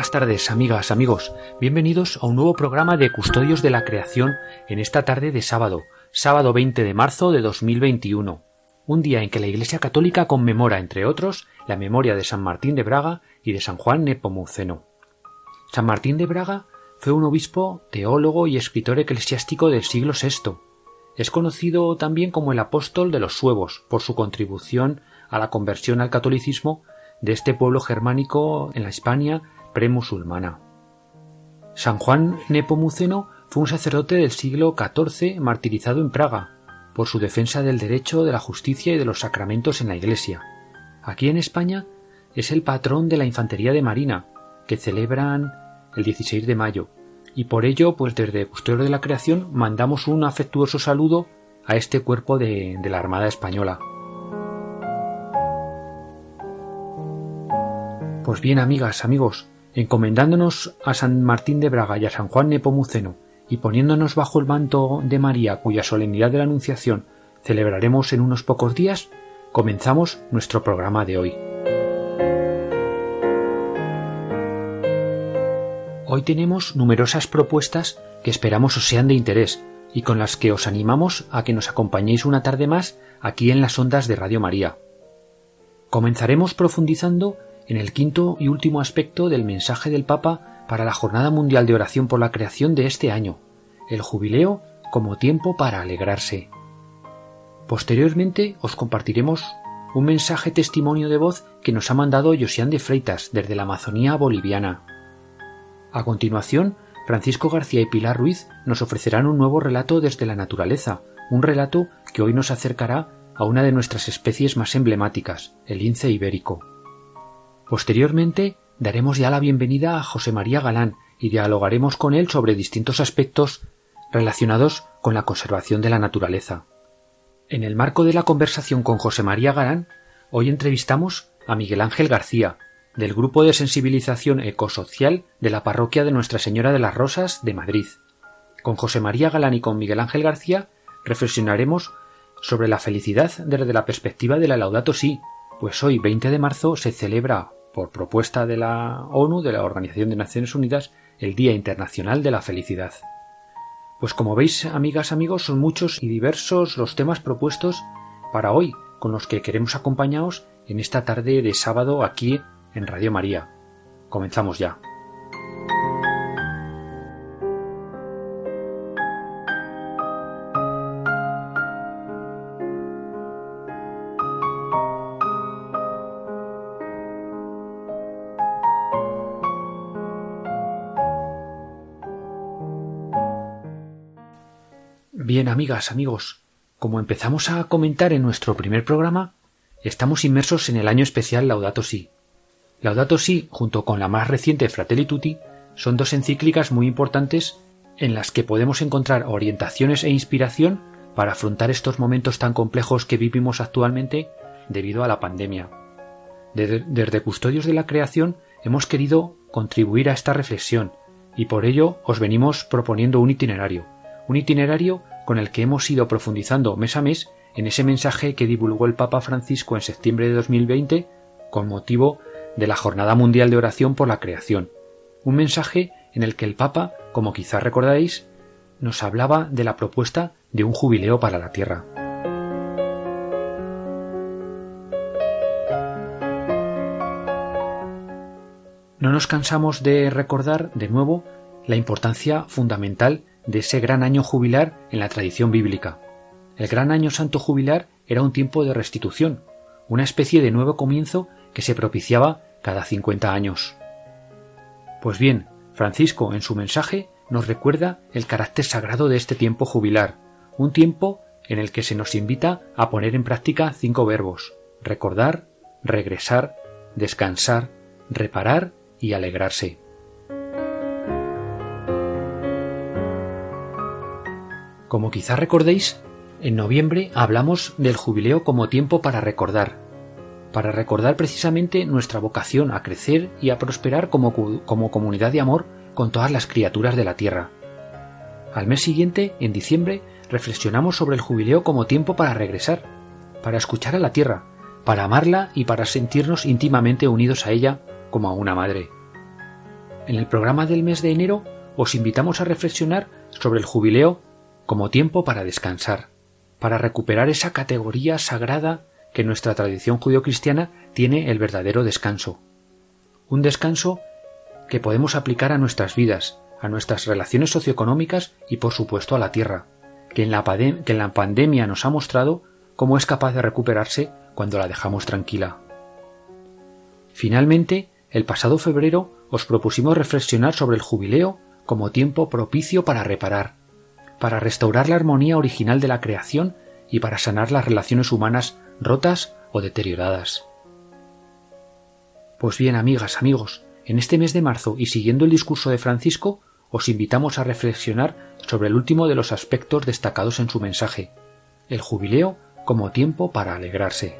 Buenas tardes, amigas, amigos. Bienvenidos a un nuevo programa de Custodios de la Creación en esta tarde de sábado, sábado 20 de marzo de 2021, un día en que la Iglesia Católica conmemora, entre otros, la memoria de San Martín de Braga y de San Juan Nepomuceno. San Martín de Braga fue un obispo, teólogo y escritor eclesiástico del siglo VI. Es conocido también como el apóstol de los suevos por su contribución a la conversión al catolicismo de este pueblo germánico en la Hispania premusulmana. San Juan Nepomuceno fue un sacerdote del siglo XIV martirizado en Praga por su defensa del derecho, de la justicia y de los sacramentos en la Iglesia. Aquí en España es el patrón de la infantería de marina, que celebran el 16 de mayo, y por ello, pues desde Custodio de la Creación mandamos un afectuoso saludo a este cuerpo de, de la Armada Española. Pues bien, amigas, amigos, encomendándonos a San Martín de Braga y a San Juan Nepomuceno, y poniéndonos bajo el manto de María, cuya solemnidad de la Anunciación celebraremos en unos pocos días, comenzamos nuestro programa de hoy. Hoy tenemos numerosas propuestas que esperamos os sean de interés y con las que os animamos a que nos acompañéis una tarde más aquí en las ondas de Radio María. Comenzaremos profundizando en el quinto y último aspecto del mensaje del Papa para la Jornada Mundial de Oración por la Creación de este año, el jubileo como tiempo para alegrarse. Posteriormente os compartiremos un mensaje testimonio de voz que nos ha mandado Josian de Freitas desde la Amazonía boliviana. A continuación, Francisco García y Pilar Ruiz nos ofrecerán un nuevo relato desde la naturaleza, un relato que hoy nos acercará a una de nuestras especies más emblemáticas, el lince ibérico. Posteriormente daremos ya la bienvenida a José María Galán y dialogaremos con él sobre distintos aspectos relacionados con la conservación de la naturaleza. En el marco de la conversación con José María Galán, hoy entrevistamos a Miguel Ángel García, del Grupo de Sensibilización Ecosocial de la Parroquia de Nuestra Señora de las Rosas de Madrid. Con José María Galán y con Miguel Ángel García reflexionaremos sobre la felicidad desde la perspectiva de la Laudato Si, pues hoy 20 de marzo se celebra, por propuesta de la ONU, de la Organización de Naciones Unidas, el Día Internacional de la Felicidad. Pues como veis, amigas, amigos, son muchos y diversos los temas propuestos para hoy, con los que queremos acompañaros en esta tarde de sábado aquí en Radio María. Comenzamos ya. Amigas, amigos, como empezamos a comentar en nuestro primer programa, estamos inmersos en el año especial Laudato Si. Laudato Si, junto con la más reciente Fratelli Tutti, son dos encíclicas muy importantes en las que podemos encontrar orientaciones e inspiración para afrontar estos momentos tan complejos que vivimos actualmente debido a la pandemia. Desde, desde Custodios de la Creación hemos querido contribuir a esta reflexión y por ello os venimos proponiendo un itinerario, un itinerario con el que hemos ido profundizando mes a mes en ese mensaje que divulgó el Papa Francisco en septiembre de 2020 con motivo de la Jornada Mundial de Oración por la Creación. Un mensaje en el que el Papa, como quizás recordáis, nos hablaba de la propuesta de un jubileo para la Tierra. No nos cansamos de recordar de nuevo la importancia fundamental de ese gran año jubilar en la tradición bíblica. El gran año santo jubilar era un tiempo de restitución, una especie de nuevo comienzo que se propiciaba cada 50 años. Pues bien, Francisco en su mensaje nos recuerda el carácter sagrado de este tiempo jubilar, un tiempo en el que se nos invita a poner en práctica cinco verbos recordar, regresar, descansar, reparar y alegrarse. Como quizá recordéis, en noviembre hablamos del jubileo como tiempo para recordar, para recordar precisamente nuestra vocación a crecer y a prosperar como, comunidad de amor con todas las criaturas de la tierra. Al mes siguiente, en diciembre, reflexionamos sobre el jubileo como tiempo para regresar, para escuchar a la tierra, para amarla y para sentirnos íntimamente unidos a ella como a una madre. En el programa del mes de enero os invitamos a reflexionar sobre el jubileo como tiempo para descansar, para recuperar esa categoría sagrada que nuestra tradición judio-cristiana tiene el verdadero descanso. Un descanso que podemos aplicar a nuestras vidas, a nuestras relaciones socioeconómicas y por supuesto a la tierra, que en la, que en la pandemia nos ha mostrado cómo es capaz de recuperarse cuando la dejamos tranquila. Finalmente, el pasado febrero os propusimos reflexionar sobre el jubileo como tiempo propicio para reparar, para restaurar la armonía original de la creación y para sanar las relaciones humanas rotas o deterioradas. Pues bien, amigas, amigos, en este mes de marzo y siguiendo el discurso de Francisco, os invitamos a reflexionar sobre el último de los aspectos destacados en su mensaje, el jubileo como tiempo para alegrarse.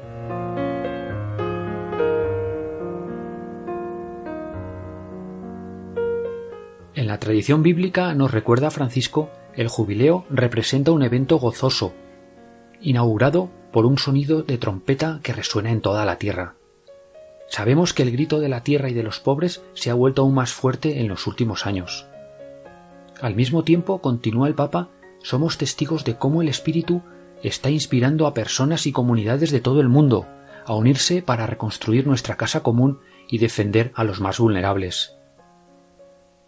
En la tradición bíblica nos recuerda Francisco, el jubileo representa un evento gozoso, inaugurado por un sonido de trompeta que resuena en toda la tierra. Sabemos que el grito de la tierra y de los pobres se ha vuelto aún más fuerte en los últimos años. Al mismo tiempo, continúa el Papa, somos testigos de cómo el Espíritu está inspirando a personas y comunidades de todo el mundo a unirse para reconstruir nuestra casa común y defender a los más vulnerables.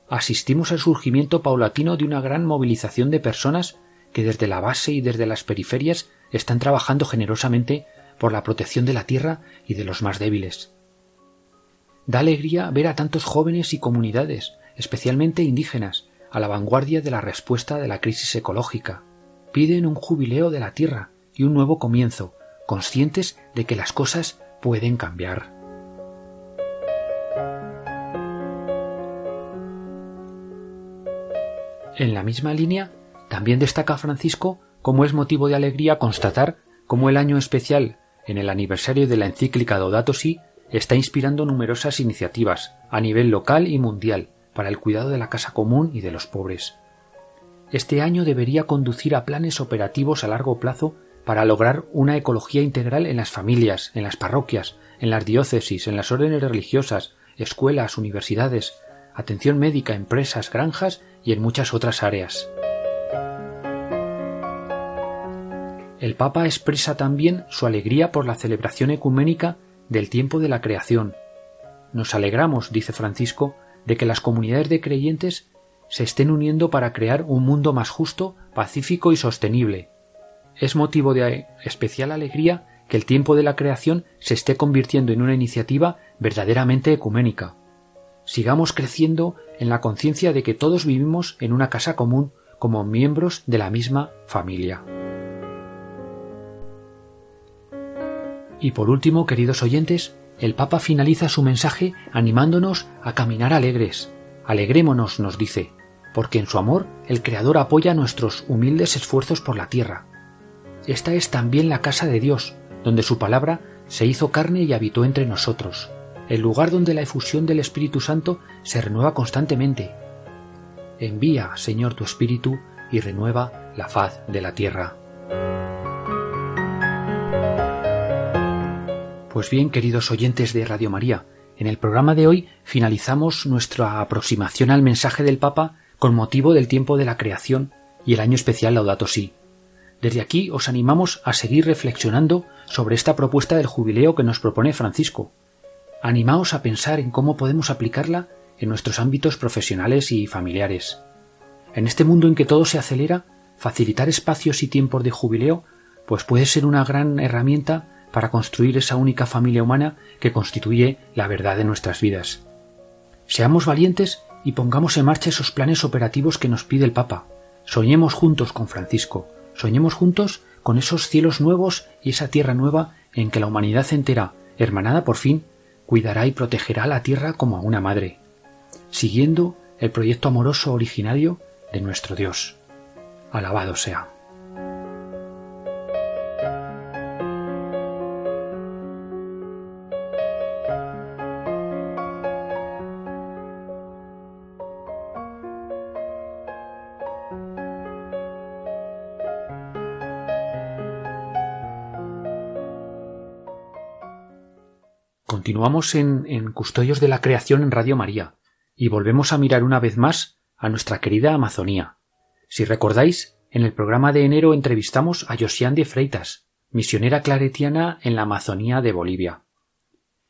Asistimos al surgimiento paulatino de una gran movilización de personas que desde la base y desde las periferias están trabajando generosamente por la protección de la tierra y de los más débiles. Da alegría ver a tantos jóvenes y comunidades, especialmente indígenas, a la vanguardia de la respuesta de la crisis ecológica. Piden un jubileo de la tierra y un nuevo comienzo, conscientes de que las cosas pueden cambiar. En la misma línea, también destaca Francisco cómo es motivo de alegría constatar cómo el año especial en el aniversario de la encíclica Laudato Si está inspirando numerosas iniciativas a nivel local y mundial para el cuidado de la casa común y de los pobres. Este año debería conducir a planes operativos a largo plazo para lograr una ecología integral en las familias, en las parroquias, en las diócesis, en las órdenes religiosas, escuelas, universidades, atención médica, empresas, granjas y en muchas otras áreas. El Papa expresa también su alegría por la celebración ecuménica del tiempo de la creación. Nos alegramos, dice Francisco, de que las comunidades de creyentes se estén uniendo para crear un mundo más justo, pacífico y sostenible. Es motivo de especial alegría que el tiempo de la creación se esté convirtiendo en una iniciativa verdaderamente ecuménica. Sigamos creciendo en la conciencia de que todos vivimos en una casa común como miembros de la misma familia. Y por último, queridos oyentes, el Papa finaliza su mensaje animándonos a caminar alegres. Alegrémonos, nos dice, porque en su amor el Creador apoya nuestros humildes esfuerzos por la tierra. Esta es también la casa de Dios, donde su palabra se hizo carne y habitó entre nosotros, el lugar donde la efusión del Espíritu Santo se renueva constantemente. Envía, Señor, tu Espíritu y renueva la faz de la tierra. Pues bien, queridos oyentes de Radio María, en el programa de hoy finalizamos nuestra aproximación al mensaje del Papa con motivo del tiempo de la creación y el año especial Laudato Si. Desde aquí os animamos a seguir reflexionando sobre esta propuesta del jubileo que nos propone Francisco. Animaos a pensar en cómo podemos aplicarla en nuestros ámbitos profesionales y familiares. En este mundo en que todo se acelera, facilitar espacios y tiempos de jubileo pues puede ser una gran herramienta para construir esa única familia humana que constituye la verdad de nuestras vidas. Seamos valientes y pongamos en marcha esos planes operativos que nos pide el Papa. Soñemos juntos con Francisco, soñemos juntos con esos cielos nuevos y esa tierra nueva en que la humanidad entera, hermanada por fin, cuidará y protegerá la tierra como a una madre, siguiendo el proyecto amoroso originario de nuestro Dios. Alabado sea. Continuamos en, en Custodios de la Creación en Radio María y volvemos a mirar una vez más a nuestra querida Amazonía. Si recordáis, en el programa de enero entrevistamos a Josiane de Freitas, misionera claretiana en la Amazonía de Bolivia.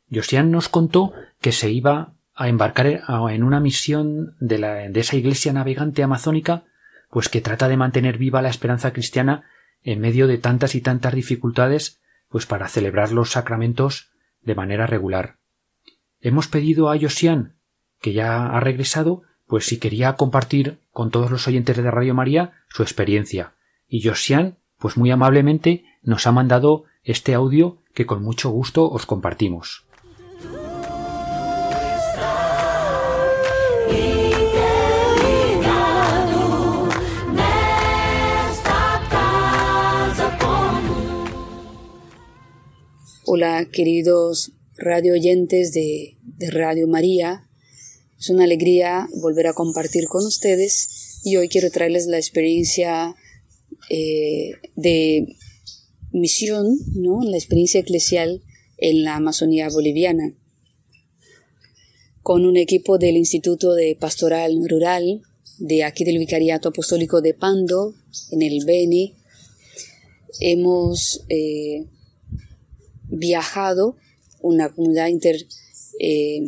Josiane nos contó que se iba a embarcar en una misión de, de esa iglesia navegante amazónica, pues que trata de mantener viva la esperanza cristiana en medio de tantas y tantas dificultades, pues para celebrar los sacramentos de manera regular. Hemos pedido a Josian, que ya ha regresado, pues si quería compartir con todos los oyentes de Radio María su experiencia. Y Josian, pues muy amablemente, nos ha mandado este audio que con mucho gusto os compartimos. Hola queridos radio oyentes de, Radio María. Es una alegría volver a compartir con ustedes y hoy quiero traerles la experiencia eh, de misión, ¿no? la experiencia eclesial en la Amazonía boliviana. Con un equipo del Instituto de Pastoral Rural de aquí del Vicariato Apostólico de Pando, en el Beni, hemos eh, viajado una comunidad eh,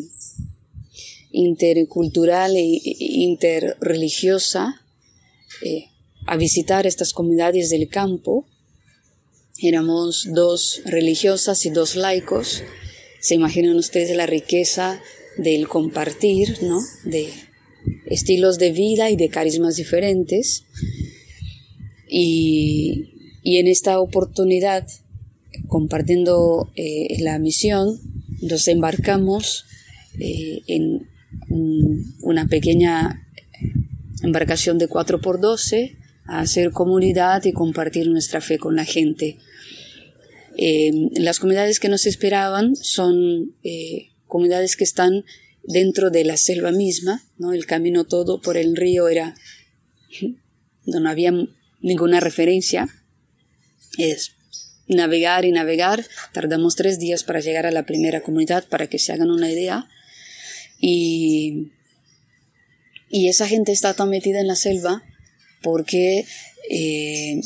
intercultural e interreligiosa eh, a visitar estas comunidades del campo. Éramos dos religiosas y dos laicos. Se imaginan ustedes la riqueza del compartir, ¿no? De estilos de vida y de carismas diferentes. Y, y en esta oportunidad compartiendo eh, la misión, nos embarcamos eh, en una pequeña embarcación de 4x12 a hacer comunidad y compartir nuestra fe con la gente. Eh, las comunidades que nos esperaban son comunidades que están dentro de la selva misma, ¿no? El camino todo por el río era, no había ninguna referencia, es navegar y navegar. Tardamos tres días para llegar a la primera comunidad, para que se hagan una idea. Y, y esa gente está tan metida en la selva porque eh,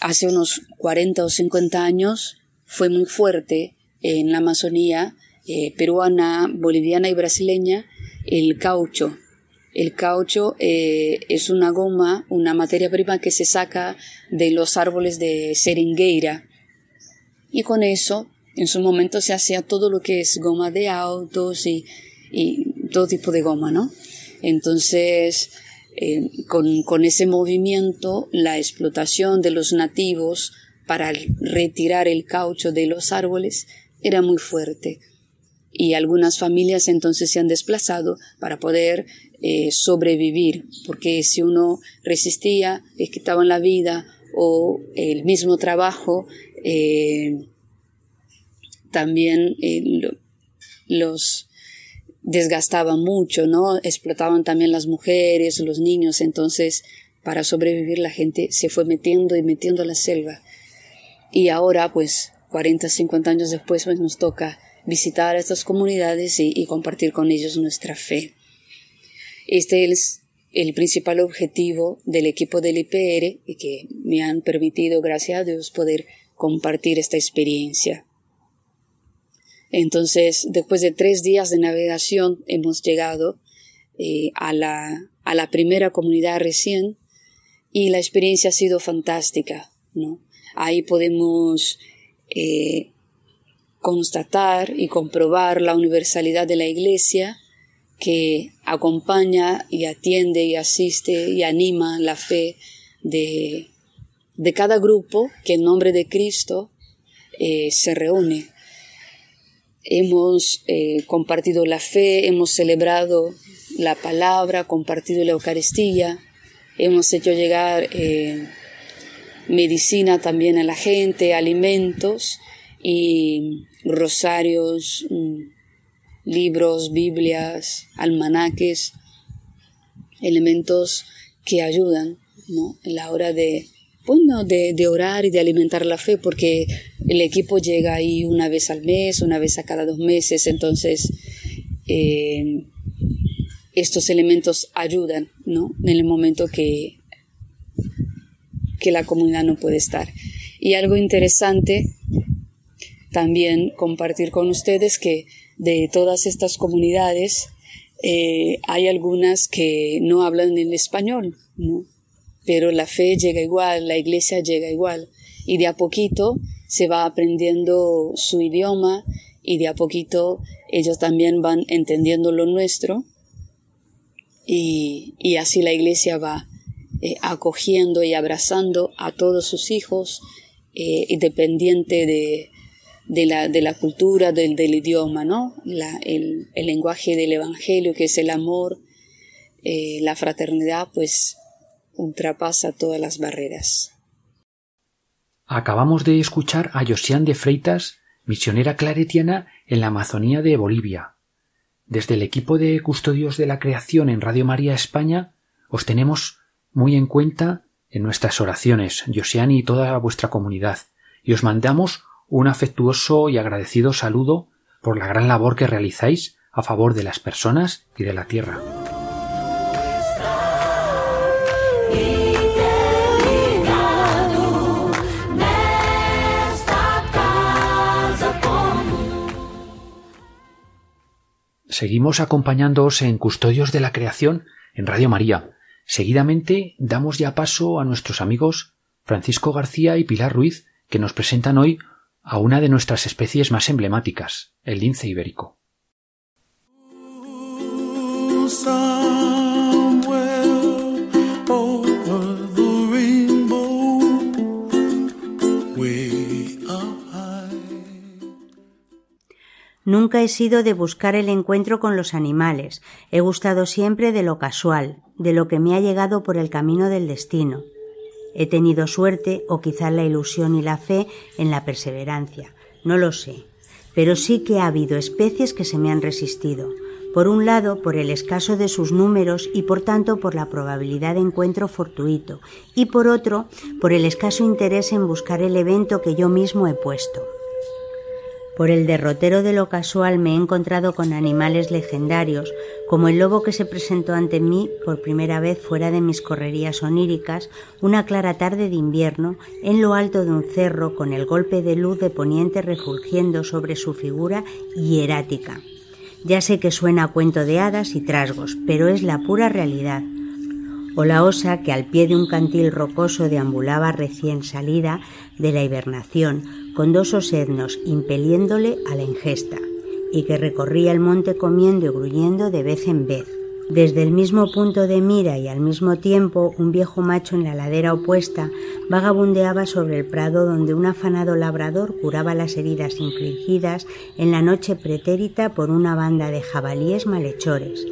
hace unos 40 o 50 años fue muy fuerte en la Amazonía eh, peruana, boliviana y brasileña el caucho. El caucho eh, es una goma, una materia prima que se saca de los árboles de seringueira. Y con eso, en su momento se hacía todo lo que es goma de autos y, todo tipo de goma, ¿no? Entonces, eh, con, con ese movimiento, la explotación de los nativos para retirar el caucho de los árboles era muy fuerte y algunas familias entonces se han desplazado para poder eh, sobrevivir, porque si uno resistía, les quitaban la vida o el mismo trabajo, eh, también eh, los desgastaba mucho, ¿no? Explotaban también las mujeres, los niños, entonces para sobrevivir la gente se fue metiendo y metiendo a la selva. Y ahora, pues, 40, 50 años después, pues nos toca visitar estas comunidades y compartir con ellos nuestra fe. Este es el principal objetivo del equipo del IPR y que me han permitido, gracias a Dios, poder compartir esta experiencia. Entonces, después de tres días de navegación, hemos llegado eh, a, la, a la primera comunidad recién y la experiencia ha sido fantástica. ¿no? Ahí podemos eh, constatar y comprobar la universalidad de la Iglesia, que acompaña y atiende y asiste y anima la fe de, de cada grupo que en nombre de Cristo eh, se reúne. Hemos eh, compartido la fe, hemos celebrado la palabra, compartido la Eucaristía, hemos hecho llegar eh, medicina también a la gente, alimentos y rosarios. Libros, Biblias, almanaques, elementos que ayudan ¿no? en la hora de, bueno, de, de, orar y de alimentar la fe, porque el equipo llega ahí una vez al mes, una vez a cada dos meses, entonces eh, estos elementos ayudan, ¿no? En el momento que, que la comunidad no puede estar. Y algo interesante también compartir con ustedes que de todas estas comunidades eh, hay algunas que no hablan el español, ¿no? pero la fe llega igual, la iglesia llega igual, y de a poquito se va aprendiendo su idioma y de a poquito ellos también van entendiendo lo nuestro y, y así la iglesia va eh, acogiendo y abrazando a todos sus hijos, eh, independiente de, de, la, de la cultura, del, del idioma, ¿no? La, el, el, lenguaje del Evangelio, que es el amor, eh, la fraternidad, pues ultrapasa todas las barreras. Acabamos de escuchar a Josiane de Freitas, misionera claretiana en la Amazonía de Bolivia. Desde el equipo de custodios de la creación en Radio María España os tenemos muy en cuenta en nuestras oraciones, Josiane y toda vuestra comunidad, y os mandamos un afectuoso y agradecido saludo por la gran labor que realizáis a favor de las personas y de la tierra. Seguimos acompañándoos en Custodios de la Creación en Radio María. Seguidamente damos ya paso a nuestros amigos Francisco García y Pilar Ruiz, que nos presentan hoy a una de nuestras especies más emblemáticas, el lince ibérico. Nunca he sido de buscar el encuentro con los animales, he gustado siempre de lo casual, de lo que me ha llegado por el camino del destino. He tenido suerte o quizá la ilusión y la fe en la perseverancia, no lo sé, pero sí que ha habido especies que se me han resistido, por un lado por el escaso de sus números y por tanto por la probabilidad de encuentro fortuito, y por otro por el escaso interés en buscar el evento que yo mismo he puesto. Por el derrotero de lo casual me he encontrado con animales legendarios, como el lobo que se presentó ante mí por primera vez fuera de mis correrías oníricas una clara tarde de invierno en lo alto de un cerro con el golpe de luz de poniente refulgiendo sobre su figura hierática. Ya sé que suena a cuento de hadas y trasgos, pero es la pura realidad o la osa que al pie de un cantil rocoso deambulaba recién salida de la hibernación, con dos osednos impeliéndole a la ingesta, y que recorría el monte comiendo y gruñendo de vez en vez. Desde el mismo punto de mira y al mismo tiempo un viejo macho en la ladera opuesta vagabundeaba sobre el prado donde un afanado labrador curaba las heridas infligidas en la noche pretérita por una banda de jabalíes malhechores,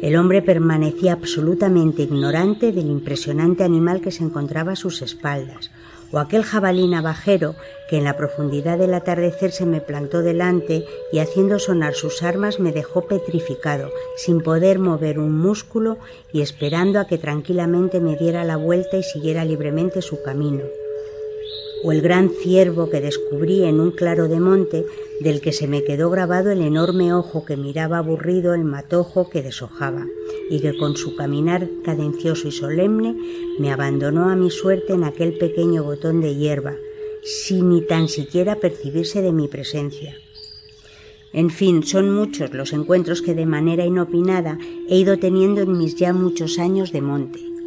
el hombre permanecía absolutamente ignorante del impresionante animal que se encontraba a sus espaldas, o aquel jabalí navajero que en la profundidad del atardecer se me plantó delante y haciendo sonar sus armas me dejó petrificado, sin poder mover un músculo y esperando a que tranquilamente me diera la vuelta y siguiera libremente su camino o el gran ciervo que descubrí en un claro de monte del que se me quedó grabado el enorme ojo que miraba aburrido el matojo que deshojaba y que con su caminar cadencioso y solemne me abandonó a mi suerte en aquel pequeño botón de hierba, sin ni tan siquiera percibirse de mi presencia. En fin, son muchos los encuentros que de manera inopinada he ido teniendo en mis ya muchos años de monte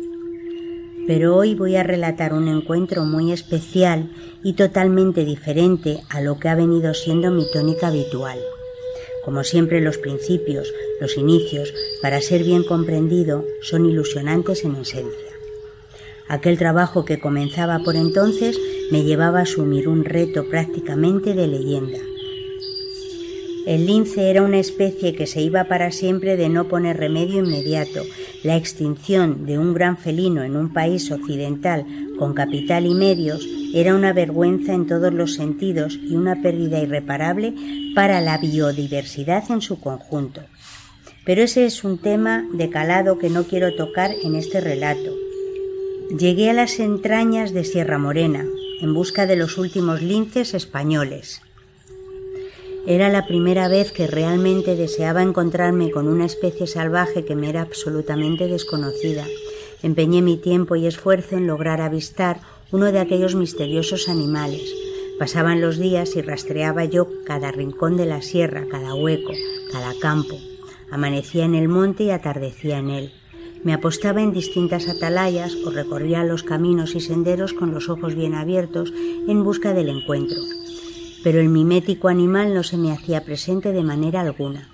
pero hoy voy a relatar un encuentro muy especial y totalmente diferente a lo que ha venido siendo mi tónica habitual. Como siempre los principios, los inicios, para ser bien comprendido, son ilusionantes en esencia. Aquel trabajo que comenzaba por entonces me llevaba a asumir un reto prácticamente de leyenda. El lince era una especie que se iba para siempre de no poner remedio inmediato. La extinción de un gran felino en un país occidental con capital y medios era una vergüenza en todos los sentidos y una pérdida irreparable para la biodiversidad en su conjunto. Pero ese es un tema de calado que no quiero tocar en este relato. Llegué a las entrañas de Sierra Morena en busca de los últimos linces españoles. Era la primera vez que realmente deseaba encontrarme con una especie salvaje que me era absolutamente desconocida. Empeñé mi tiempo y esfuerzo en lograr avistar uno de aquellos misteriosos animales. Pasaban los días y rastreaba yo cada rincón de la sierra, cada hueco, cada campo. Amanecía en el monte y atardecía en él. Me apostaba en distintas atalayas o recorría los caminos y senderos con los ojos bien abiertos en busca del encuentro pero el mimético animal no se me hacía presente de manera alguna.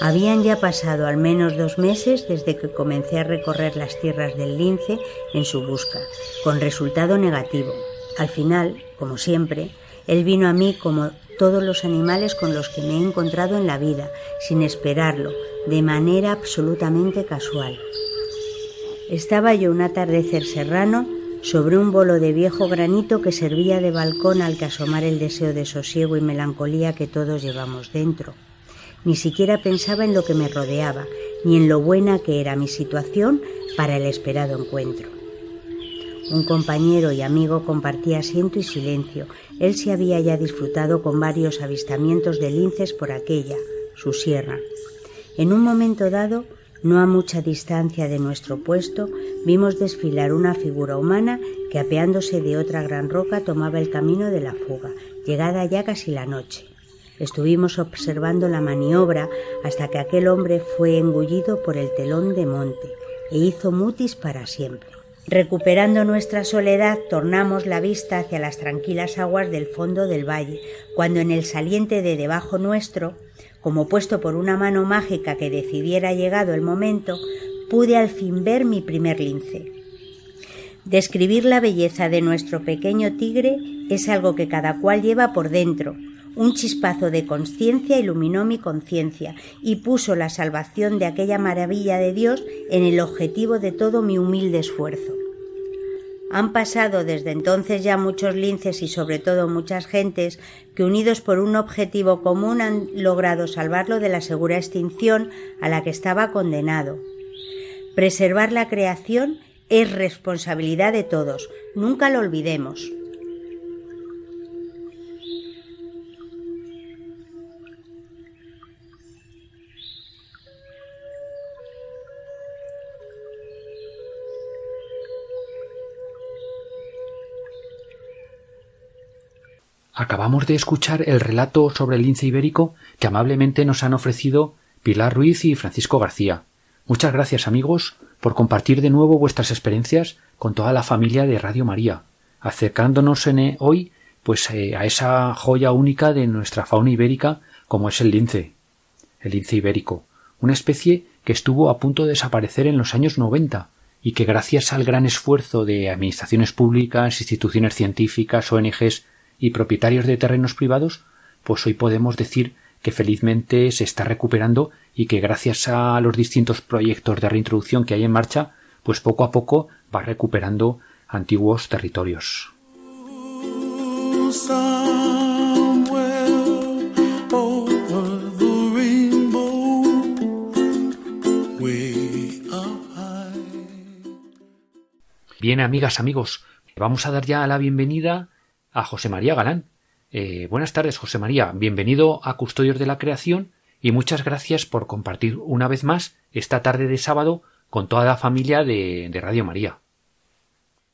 Habían ya pasado al menos dos meses desde que comencé a recorrer las tierras del lince en su busca, con resultado negativo. Al final, como siempre, él vino a mí como todos los animales con los que me he encontrado en la vida, sin esperarlo, de manera absolutamente casual. Estaba yo un atardecer serrano sobre un bolo de viejo granito que servía de balcón al que asomar el deseo de sosiego y melancolía que todos llevamos dentro. Ni siquiera pensaba en lo que me rodeaba, ni en lo buena que era mi situación para el esperado encuentro. Un compañero y amigo compartía asiento y silencio. Él se había ya disfrutado con varios avistamientos de linces por aquella, su sierra. En un momento dado no a mucha distancia de nuestro puesto, vimos desfilar una figura humana que apeándose de otra gran roca tomaba el camino de la fuga, llegada ya casi la noche. Estuvimos observando la maniobra hasta que aquel hombre fue engullido por el telón de monte e hizo mutis para siempre. Recuperando nuestra soledad, tornamos la vista hacia las tranquilas aguas del fondo del valle, cuando en el saliente de debajo nuestro como puesto por una mano mágica que decidiera llegado el momento, pude al fin ver mi primer lince. Describir la belleza de nuestro pequeño tigre es algo que cada cual lleva por dentro. Un chispazo de conciencia iluminó mi conciencia y puso la salvación de aquella maravilla de Dios en el objetivo de todo mi humilde esfuerzo. Han pasado desde entonces ya muchos linces y sobre todo muchas gentes que unidos por un objetivo común han logrado salvarlo de la segura extinción a la que estaba condenado. Preservar la creación es responsabilidad de todos, nunca lo olvidemos. Acabamos de escuchar el relato sobre el lince ibérico que amablemente nos han ofrecido Pilar Ruiz y Francisco García. Muchas gracias amigos por compartir de nuevo vuestras experiencias con toda la familia de Radio María, acercándonos en eh, hoy pues eh, a esa joya única de nuestra fauna ibérica como es el lince, el lince ibérico, una especie que estuvo a punto de desaparecer en los años 90 y que gracias al gran esfuerzo de administraciones públicas, instituciones científicas, ONGs y propietarios de terrenos privados, pues hoy podemos decir que felizmente se está recuperando y que gracias a los distintos proyectos de reintroducción que hay en marcha, pues poco a poco va recuperando antiguos territorios. Bien, amigas, amigos, vamos a dar ya la bienvenida a José María Galán. Eh, buenas tardes, José María. Bienvenido a Custodios de la Creación y muchas gracias por compartir una vez más esta tarde de sábado con toda la familia de, Radio María.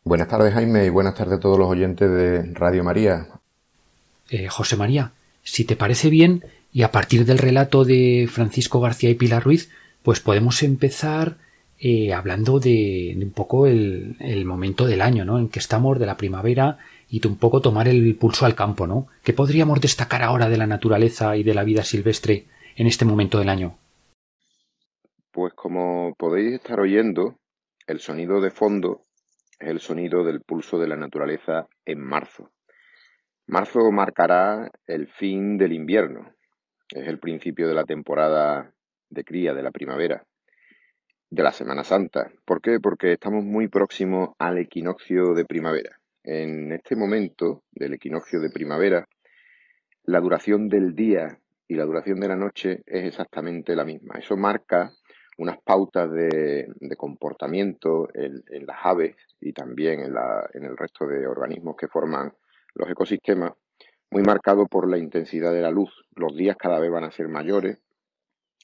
Buenas tardes, Jaime, y buenas tardes a todos los oyentes de Radio María. Eh, José María, si te parece bien, y a partir del relato de Francisco García y Pilar Ruiz, pues podemos empezar eh, hablando de, un poco el, el, momento del año, ¿no? En que estamos, de la primavera, y un poco tomar el pulso al campo, ¿no? ¿Qué podríamos destacar ahora de la naturaleza y de la vida silvestre en este momento del año? Pues como podéis estar oyendo, el sonido de fondo es el sonido del pulso de la naturaleza en marzo. Marzo marcará el fin del invierno, es el principio de la temporada de cría de la primavera, de la Semana Santa. ¿Por qué? Porque estamos muy próximos al equinoccio de primavera. En este momento del equinoccio de primavera, la duración del día y la duración de la noche es exactamente la misma. Eso marca unas pautas de, comportamiento en, las aves y también en, el resto de organismos que forman los ecosistemas, muy marcado por la intensidad de la luz. Los días cada vez van a ser mayores,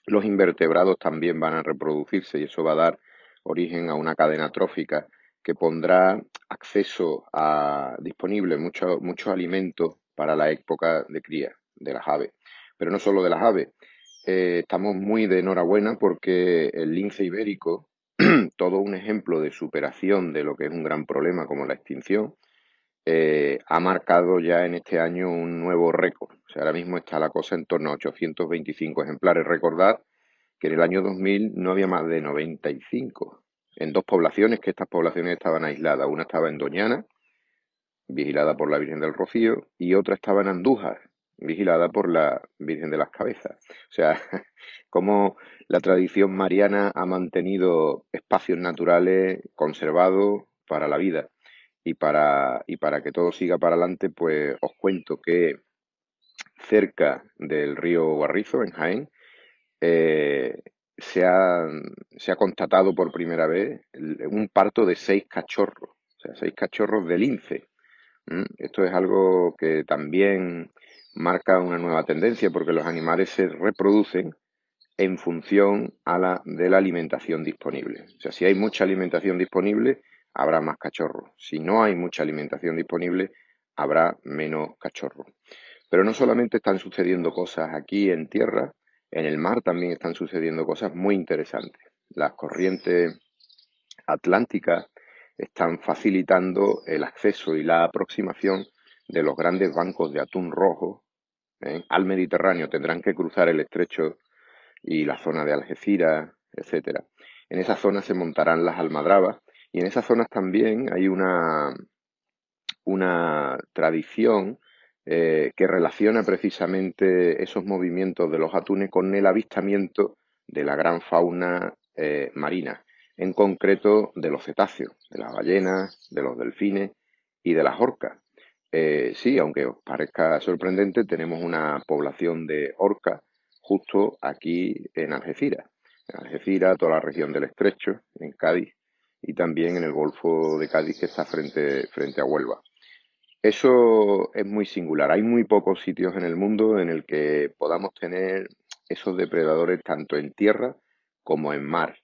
los invertebrados también van a reproducirse y eso va a dar origen a una cadena trófica que pondrá acceso a disponible muchos mucho alimentos para la época de cría de las aves. Pero no solo de las aves. Eh, estamos muy de enhorabuena porque el lince ibérico, todo un ejemplo de superación de lo que es un gran problema como la extinción, eh, ha marcado ya en este año un nuevo récord. O sea, ahora mismo está la cosa en torno a 825 ejemplares. Recordad que en el año 2000 no había más de 95 en dos poblaciones, que estas poblaciones estaban aisladas. Una estaba en Doñana, vigilada por la Virgen del Rocío, y otra estaba en Andújar, vigilada por la Virgen de las Cabezas. O sea, como la tradición mariana ha mantenido espacios naturales conservados para la vida. Y para, y para que todo siga para adelante, pues os cuento que cerca del río Guarrizo, en Jaén, eh, se, ha, se ha constatado por primera vez un parto de seis cachorros, o sea, seis cachorros de lince. Esto es algo que también marca una nueva tendencia porque los animales se reproducen en función a la, de la alimentación disponible. O sea, si hay mucha alimentación disponible, habrá más cachorros. Si no hay mucha alimentación disponible, habrá menos cachorros. Pero no solamente están sucediendo cosas aquí en tierra, en el mar también están sucediendo cosas muy interesantes. Las corrientes atlánticas están facilitando el acceso y la aproximación de los grandes bancos de atún rojo ¿eh? al Mediterráneo. Tendrán que cruzar el estrecho y la zona de Algeciras, etcétera. En esa zona se montarán las almadrabas y en esas zonas también hay una, una tradición eh, que relaciona precisamente esos movimientos de los atunes con el avistamiento de la gran fauna eh, marina, en concreto de los cetáceos, de las ballenas, de los delfines y de las orcas. Eh, sí, aunque os parezca sorprendente, tenemos una población de orcas justo aquí en Algeciras. En Algeciras, toda la región del Estrecho, en Cádiz, y también en el Golfo de Cádiz que está frente, frente a Huelva. Eso es muy singular. Hay muy pocos sitios en el mundo en el que podamos tener esos depredadores tanto en tierra como en mar.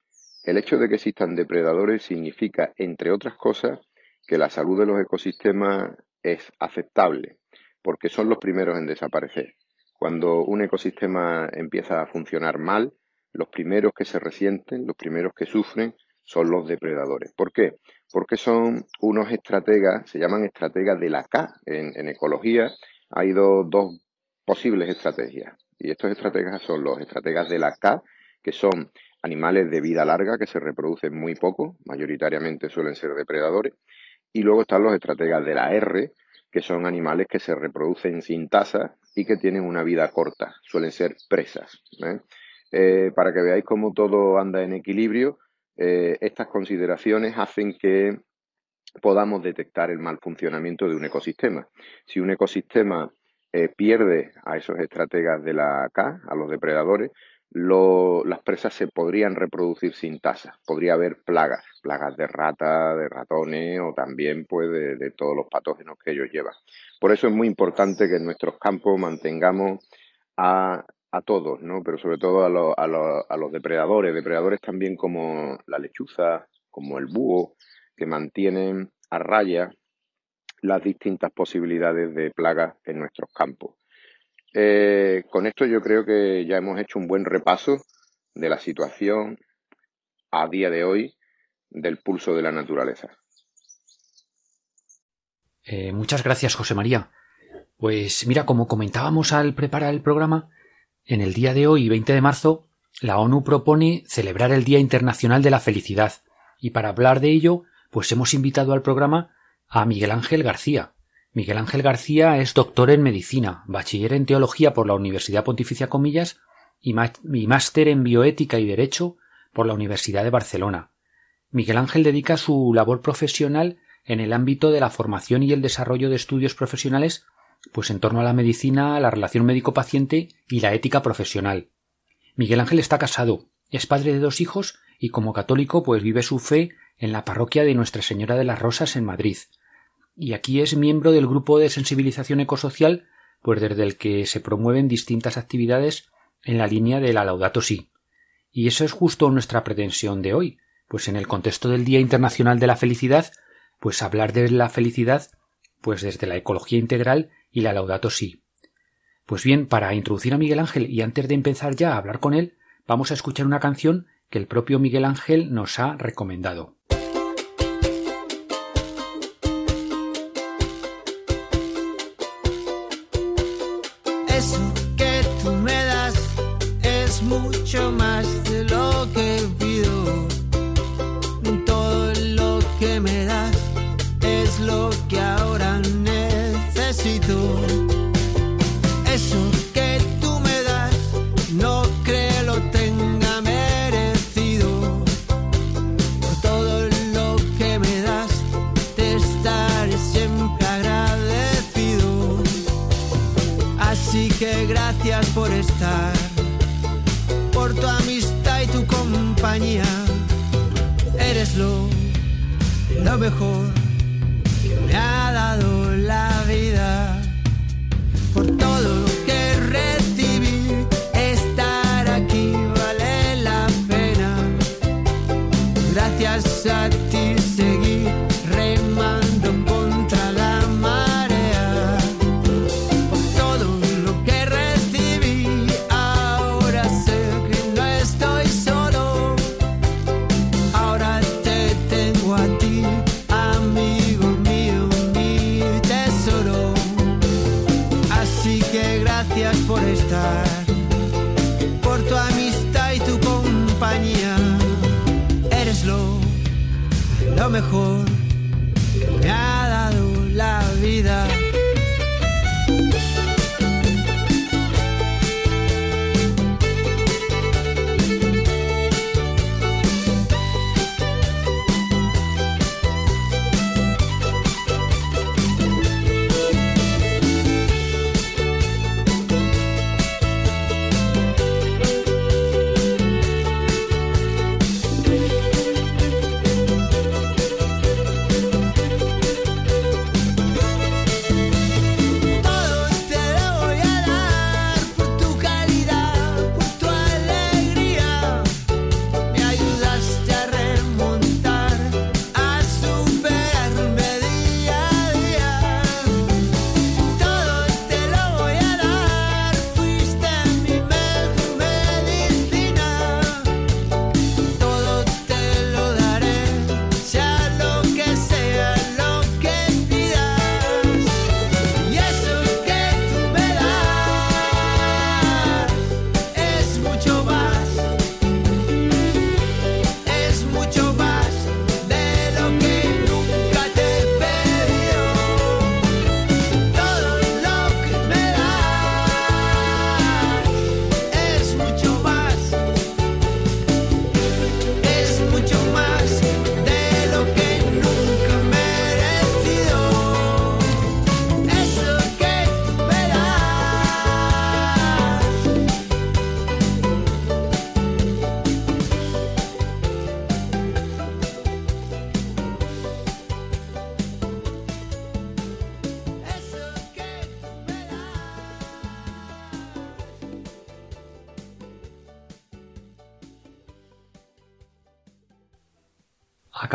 El hecho de que existan depredadores significa, entre otras cosas, que la salud de los ecosistemas es aceptable, porque son los primeros en desaparecer. Cuando un ecosistema empieza a funcionar mal, los primeros que se resienten, los primeros que sufren, son los depredadores. ¿Por qué? Porque son unos estrategas, se llaman estrategas de la K. En, ecología hay dos, posibles estrategias. Y estos estrategas son los estrategas de la K, que son animales de vida larga que se reproducen muy poco, mayoritariamente suelen ser depredadores. Y luego están los estrategas de la R, que son animales que se reproducen sin tasa y que tienen una vida corta, suelen ser presas. ¿eh? Eh, para que veáis cómo todo anda en equilibrio, eh, estas consideraciones hacen que podamos detectar el mal funcionamiento de un ecosistema. Si un ecosistema eh, pierde a esos estrategas de la K, a los depredadores, las presas se podrían reproducir sin tasa. Podría haber plagas, plagas de rata, de ratones o también pues, de, todos los patógenos que ellos llevan. Por eso es muy importante que en nuestros campos mantengamos a a todos, ¿no? Pero sobre todo a, a, los depredadores, depredadores también como la lechuza, como el búho, que mantienen a raya las distintas posibilidades de plagas en nuestros campos. Eh, con esto yo creo que ya hemos hecho un buen repaso de la situación a día de hoy del pulso de la naturaleza. Eh, muchas gracias, José María. Pues mira, como comentábamos al preparar el programa, en el día de hoy, 20 de marzo, la ONU propone celebrar el Día Internacional de la Felicidad, y para hablar de ello, pues hemos invitado al programa a Miguel Ángel García. Miguel Ángel García es doctor en medicina, bachiller en teología por la Universidad Pontificia Comillas y máster en bioética y derecho por la Universidad de Barcelona. Miguel Ángel dedica su labor profesional en el ámbito de la formación y el desarrollo de estudios profesionales pues en torno a la medicina, la relación médico-paciente y la ética profesional. Miguel Ángel está casado, Es padre de dos hijos y como católico pues vive su fe en la parroquia de Nuestra Señora de las Rosas en Madrid. Y aquí es miembro del grupo de sensibilización ecosocial, pues desde el que se promueven distintas actividades en la línea de la Laudato Si. Y eso es justo nuestra pretensión de hoy, pues en el contexto del Día Internacional de la Felicidad, pues hablar de la felicidad, pues desde la ecología integral y la Laudato Si. Pues bien, para introducir a Miguel Ángel y antes de empezar ya a hablar con él, vamos a escuchar una canción que el propio Miguel Ángel nos ha recomendado. Eres lo, lo mejor que me ha dado la vida. Por todo lo que recibí, estar aquí vale la pena. Gracias a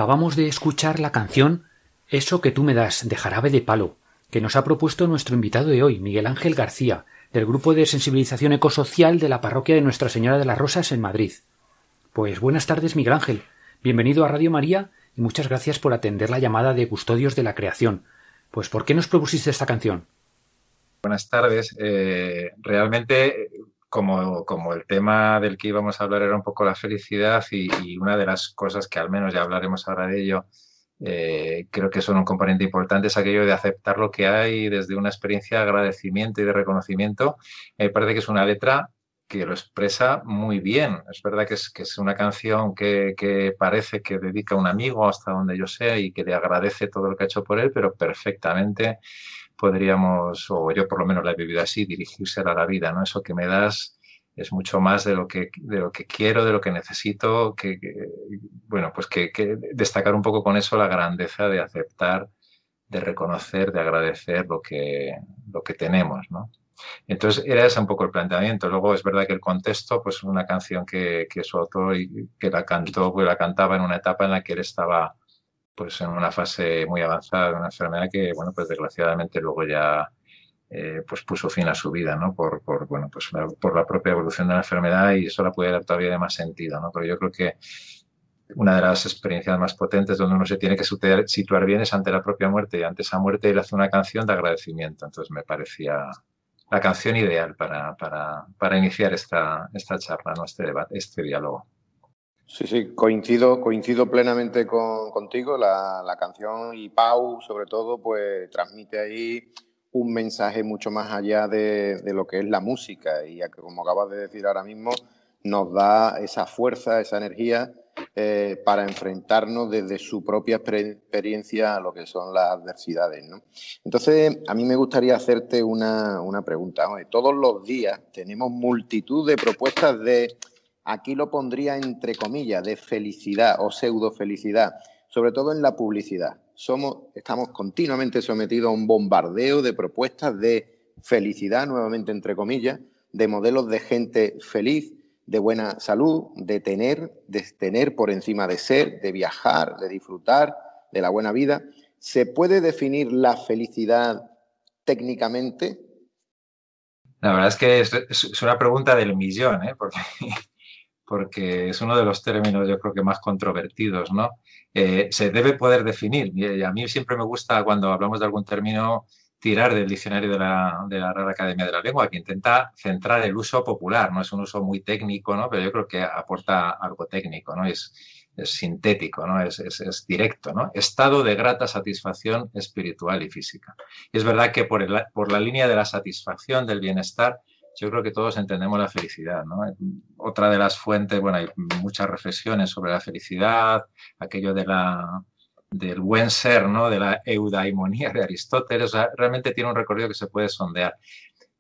Acabamos de escuchar la canción Eso que tú me das de jarabe de palo, que nos ha propuesto nuestro invitado de hoy, Miguel Ángel García, del grupo de sensibilización ecosocial de la parroquia de Nuestra Señora de las Rosas en Madrid. Pues buenas tardes, Miguel Ángel. Bienvenido a Radio María y muchas gracias por atender la llamada de Custodios de la Creación. Pues ¿por qué nos propusiste esta canción? Buenas tardes. Eh, realmente como, como, el tema del que íbamos a hablar era un poco la felicidad y, una de las cosas que al menos ya hablaremos ahora de ello, eh, creo que son un componente importante es aquello de aceptar lo que hay desde una experiencia de agradecimiento y de reconocimiento. Me parece que es una letra que lo expresa muy bien. Es verdad que es, que es una canción que, que, parece que dedica a un amigo hasta donde yo sé y que le agradece todo lo que ha hecho por él, pero perfectamente podríamos, o yo por lo menos la he vivido así, dirigirse a la vida, ¿no? Eso que me das es mucho más de lo que, de lo que quiero, de lo que necesito, que, bueno, pues que, destacar un poco con eso la grandeza de aceptar, de reconocer, de agradecer lo que, lo que tenemos, ¿no? Entonces era ese un poco el planteamiento. Luego es verdad que el contexto, pues una canción que, que su autor y que la cantó, pues la cantaba en una etapa en la que él estaba pues en una fase muy avanzada de una enfermedad que, bueno, pues desgraciadamente luego ya eh, pues puso fin a su vida, ¿no? Por, por, bueno, pues por la propia evolución de la enfermedad y eso la puede dar todavía de más sentido, ¿no? Pero yo creo que una de las experiencias más potentes donde uno se tiene que situar bien es ante la propia muerte y ante esa muerte él hace una canción de agradecimiento. Entonces me parecía la canción ideal para, para, para iniciar esta, esta charla, ¿no? este debate, este diálogo. Sí, sí, coincido, coincido plenamente con, contigo. La, la, canción y Pau, sobre todo, pues transmite ahí un mensaje mucho más allá de, lo que es la música y como acabas de decir ahora mismo, nos da esa fuerza, esa energía eh, para enfrentarnos desde su propia experiencia a lo que son las adversidades. Entonces, a mí me gustaría hacerte una, pregunta. Todos los días tenemos multitud de propuestas de, aquí lo pondría entre comillas, de felicidad o pseudo felicidad, sobre todo en la publicidad somos, estamos continuamente sometidos a un bombardeo de propuestas de felicidad, nuevamente entre comillas, de modelos de gente feliz, de buena salud, de tener, de tener por encima de ser, de viajar, de disfrutar de la buena vida. ¿Se puede definir la felicidad técnicamente? La verdad es que es, una pregunta del millón, ¿eh? porque, porque es uno de los términos yo creo que más controvertidos, ¿no? Eh, se debe poder definir. Y a mí siempre me gusta cuando hablamos de algún término tirar del diccionario de la, de la Real Academia de la Lengua, que intenta centrar el uso popular, no es un uso muy técnico, ¿no? pero yo creo que aporta algo técnico, ¿no? es, es sintético, ¿no? Es, es, es, directo. ¿no? Estado de grata satisfacción espiritual y física. Y es verdad que por, el, por la línea de la satisfacción, del bienestar, yo creo que todos entendemos la felicidad. ¿no? Otra de las fuentes, bueno, hay muchas reflexiones sobre la felicidad, aquello de la, del buen ser, ¿no? de la eudaimonía de Aristóteles, realmente tiene un recorrido que se puede sondear.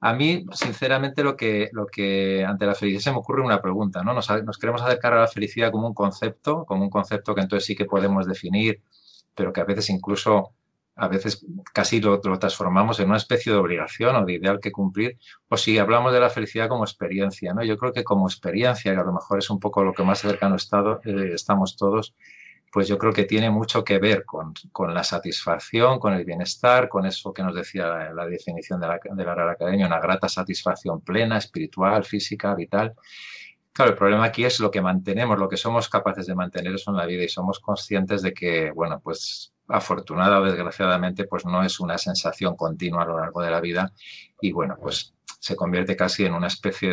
A mí, sinceramente, lo que, lo que ante la felicidad se me ocurre una pregunta, ¿no? Nos queremos acercar a la felicidad como un concepto, como un concepto que entonces sí que podemos definir, pero que a veces incluso a veces casi lo, transformamos en una especie de obligación o de ideal que cumplir, o si hablamos de la felicidad como experiencia, ¿no? Yo creo que como experiencia, que a lo mejor es un poco lo que más cercano estado, eh, estamos todos, pues yo creo que tiene mucho que ver con, la satisfacción, con el bienestar, con eso que nos decía la, definición de la, de la Real Academia, una grata satisfacción plena, espiritual, física, vital. Claro, el problema aquí es lo que mantenemos, lo que somos capaces de mantener eso en la vida y somos conscientes de que, bueno, pues afortunada o desgraciadamente, pues no es una sensación continua a lo largo de la vida y bueno, pues se convierte casi en una especie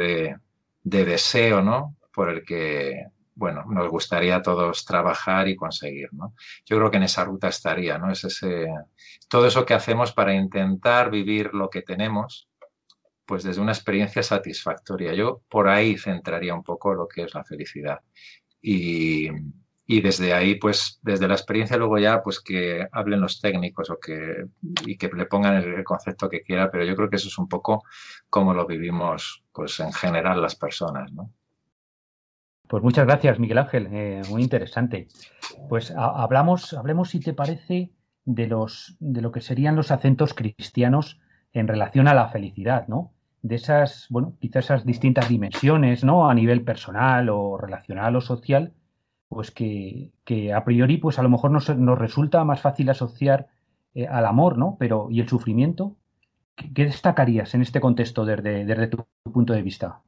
de, deseo, ¿no? Por el que, bueno, nos gustaría a todos trabajar y conseguir, ¿no? Yo creo que en esa ruta estaría, ¿no? Es ese, todo eso que hacemos para intentar vivir lo que tenemos, pues desde una experiencia satisfactoria. Yo por ahí centraría un poco lo que es la felicidad. Y, y desde ahí, pues, desde la experiencia luego ya, pues que hablen los técnicos o que, y que le pongan el, concepto que quiera, pero yo creo que eso es un poco como lo vivimos, pues, en general las personas, ¿no? Pues muchas gracias, Miguel Ángel, eh, muy interesante. Pues hablamos, hablemos, si te parece, de, los, de lo que serían los acentos cristianos en relación a la felicidad, ¿no? De esas, bueno, quizás esas distintas dimensiones, ¿no? A nivel personal o relacional o social, pues que, a priori, pues a lo mejor nos, nos resulta más fácil asociar eh, al amor, ¿no? Pero, ¿y el sufrimiento? ¿Qué, destacarías en este contexto desde, desde tu punto de vista?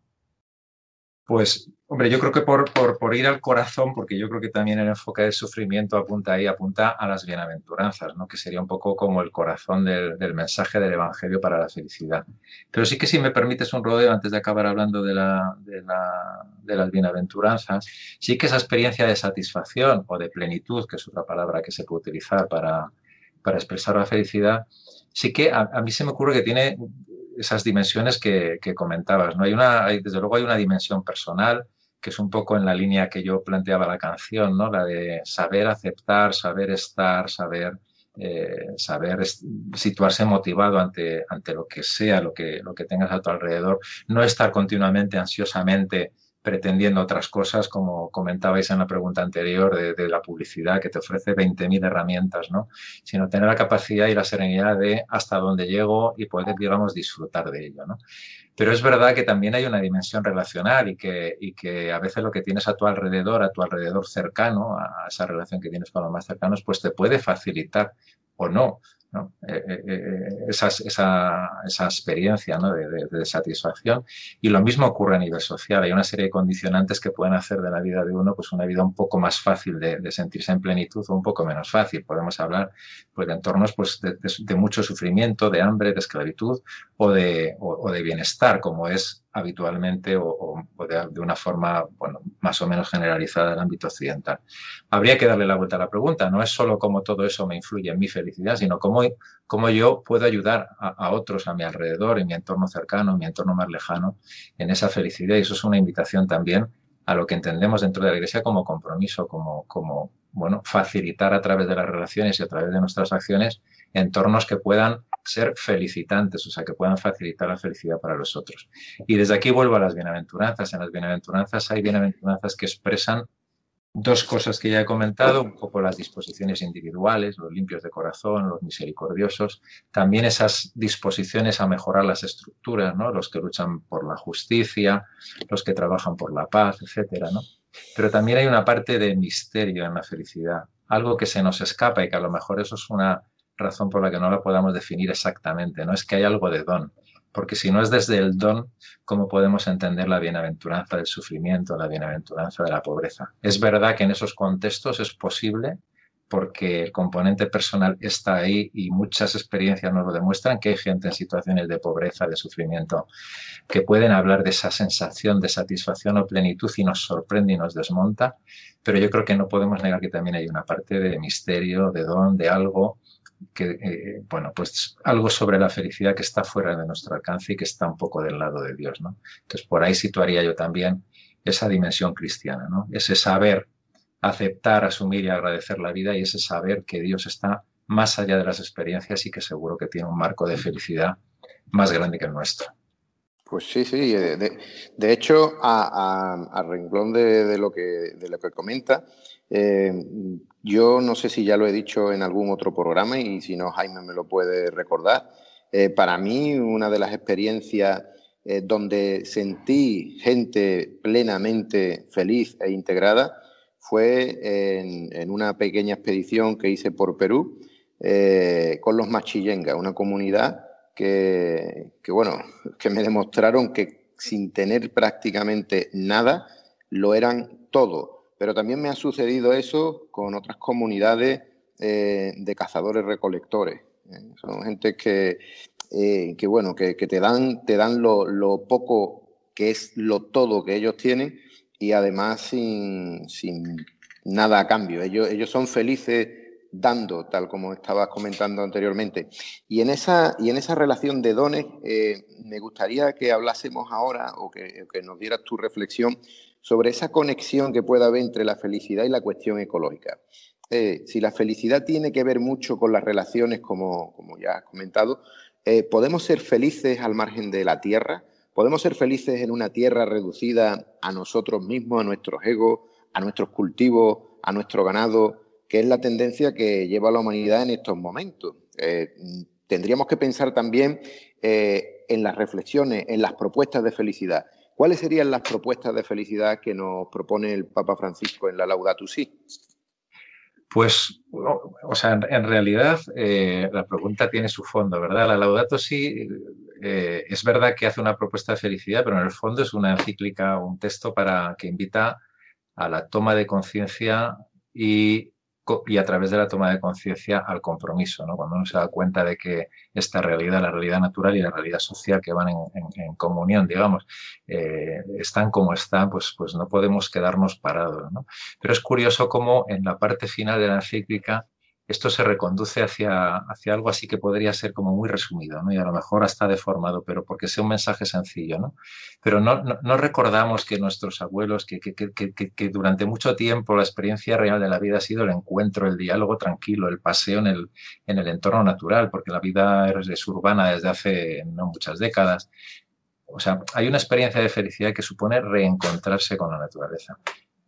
Pues, hombre, yo creo que por, por, ir al corazón, porque yo creo que también el enfoque del sufrimiento apunta ahí, apunta a las bienaventuranzas, ¿no? que sería un poco como el corazón del, mensaje del Evangelio para la felicidad. Pero sí que si me permites un rodeo antes de acabar hablando de, la, de, la, de las bienaventuranzas, sí que esa experiencia de satisfacción o de plenitud, que es otra palabra que se puede utilizar para, para expresar la felicidad, sí que a, mí se me ocurre que tiene esas dimensiones que, comentabas. ¿no? Hay una, desde luego hay una dimensión personal que es un poco en la línea que yo planteaba la canción, ¿no? la de saber aceptar, saber estar, saber eh, saber situarse motivado ante, ante lo que sea, lo que, lo que tengas a tu alrededor, no estar continuamente, ansiosamente pretendiendo otras cosas, como comentabais en la pregunta anterior de, la publicidad que te ofrece 20.000 herramientas, ¿no? Sino tener la capacidad y la serenidad de hasta dónde llego y poder, digamos, disfrutar de ello, ¿no? Pero es verdad que también hay una dimensión relacional y que, y que a veces lo que tienes a tu alrededor, a tu alrededor cercano, a esa relación que tienes con los más cercanos, pues te puede facilitar o no ¿no? Eh, eh, eh, esa, esa, experiencia ¿no? de, satisfacción. Y lo mismo ocurre a nivel social. Hay una serie de condicionantes que pueden hacer de la vida de uno pues, una vida un poco más fácil de, sentirse en plenitud o un poco menos fácil. Podemos hablar pues, de entornos pues, de, mucho sufrimiento, de hambre, de esclavitud o de, o de bienestar, como es habitualmente o, de, una forma bueno, más o menos generalizada en el ámbito occidental. Habría que darle la vuelta a la pregunta. No es solo cómo todo eso me influye en mi felicidad, sino cómo, cómo yo puedo ayudar a, otros a mi alrededor, en mi entorno cercano, en mi entorno más lejano, en esa felicidad. Y eso es una invitación también a lo que entendemos dentro de la Iglesia como compromiso, como, como bueno, facilitar a través de las relaciones y a través de nuestras acciones entornos que puedan ser felicitantes, o sea, que puedan facilitar la felicidad para los otros. Y desde aquí vuelvo a las bienaventuranzas. En las bienaventuranzas hay bienaventuranzas que expresan dos cosas que ya he comentado, un poco las disposiciones individuales, los limpios de corazón, los misericordiosos, también esas disposiciones a mejorar las estructuras, ¿no? los que luchan por la justicia, los que trabajan por la paz, etcétera, ¿no? Pero también hay una parte de misterio en la felicidad, algo que se nos escapa y que a lo mejor eso es una razón por la que no la podamos definir exactamente, no es que hay algo de don, porque si no es desde el don, ¿cómo podemos entender la bienaventuranza del sufrimiento, la bienaventuranza de la pobreza? Es verdad que en esos contextos es posible porque el componente personal está ahí y muchas experiencias nos lo demuestran, que hay gente en situaciones de pobreza, de sufrimiento, que pueden hablar de esa sensación de satisfacción o plenitud y nos sorprende y nos desmonta, pero yo creo que no podemos negar que también hay una parte de misterio, de don, de algo que, eh, bueno, pues algo sobre la felicidad que está fuera de nuestro alcance y que está un poco del lado de Dios, ¿no? Entonces, por ahí situaría yo también esa dimensión cristiana, ¿no? Ese saber aceptar, asumir y agradecer la vida y ese saber que Dios está más allá de las experiencias y que seguro que tiene un marco de felicidad más grande que el nuestro. Pues sí, sí. Eh, de, hecho, a, renglón de, lo que, de lo que comenta, eh, yo no sé si ya lo he dicho en algún otro programa y si no, Jaime me lo puede recordar. Eh, para mí, una de las experiencias donde sentí gente plenamente feliz e integrada fue en, una pequeña expedición que hice por Perú con los Machillenga, una comunidad que, que, bueno, que me demostraron que sin tener prácticamente nada, lo eran todo pero también me ha sucedido eso con otras comunidades eh, de cazadores recolectores. Son gente que, eh, que bueno, que, te dan, te dan lo, poco que es lo todo que ellos tienen y además sin, sin nada a cambio. Ellos, ellos son felices dando, tal como estabas comentando anteriormente. Y en esa, y en esa relación de dones, me gustaría que hablásemos ahora o que, nos dieras tu reflexión sobre esa conexión que pueda haber entre la felicidad y la cuestión ecológica. Eh, si la felicidad tiene que ver mucho con las relaciones, como, ya has comentado, eh, ¿podemos ser felices al margen de la tierra? ¿Podemos ser felices en una tierra reducida a nosotros mismos, a nuestros egos, a nuestros cultivos, a nuestro ganado, que es la tendencia que lleva a la humanidad en estos momentos? Eh, tendríamos que pensar también en las reflexiones, en las propuestas de felicidad. ¿Cuáles serían las propuestas de felicidad que nos propone el Papa Francisco en la Laudato Si? Pues, o sea, en, realidad eh, la pregunta tiene su fondo, ¿verdad? La Laudato Si eh, es verdad que hace una propuesta de felicidad, pero en el fondo es una encíclica, un texto para que invita a la toma de conciencia y y a través de la toma de conciencia al compromiso, ¿no? cuando uno se da cuenta de que esta realidad, la realidad natural y la realidad social que van en, comunión, digamos, eh, están como están, pues, pues no podemos quedarnos parados. ¿no? Pero es curioso cómo en la parte final de la encíclica esto se reconduce hacia, hacia algo así que podría ser como muy resumido, ¿no? Y a lo mejor hasta deformado, pero porque sea un mensaje sencillo, ¿no? Pero no, no, recordamos que nuestros abuelos, que, que, que, que, durante mucho tiempo la experiencia real de la vida ha sido el encuentro, el diálogo tranquilo, el paseo en el, en el entorno natural, porque la vida es urbana desde hace no muchas décadas. O sea, hay una experiencia de felicidad que supone reencontrarse con la naturaleza.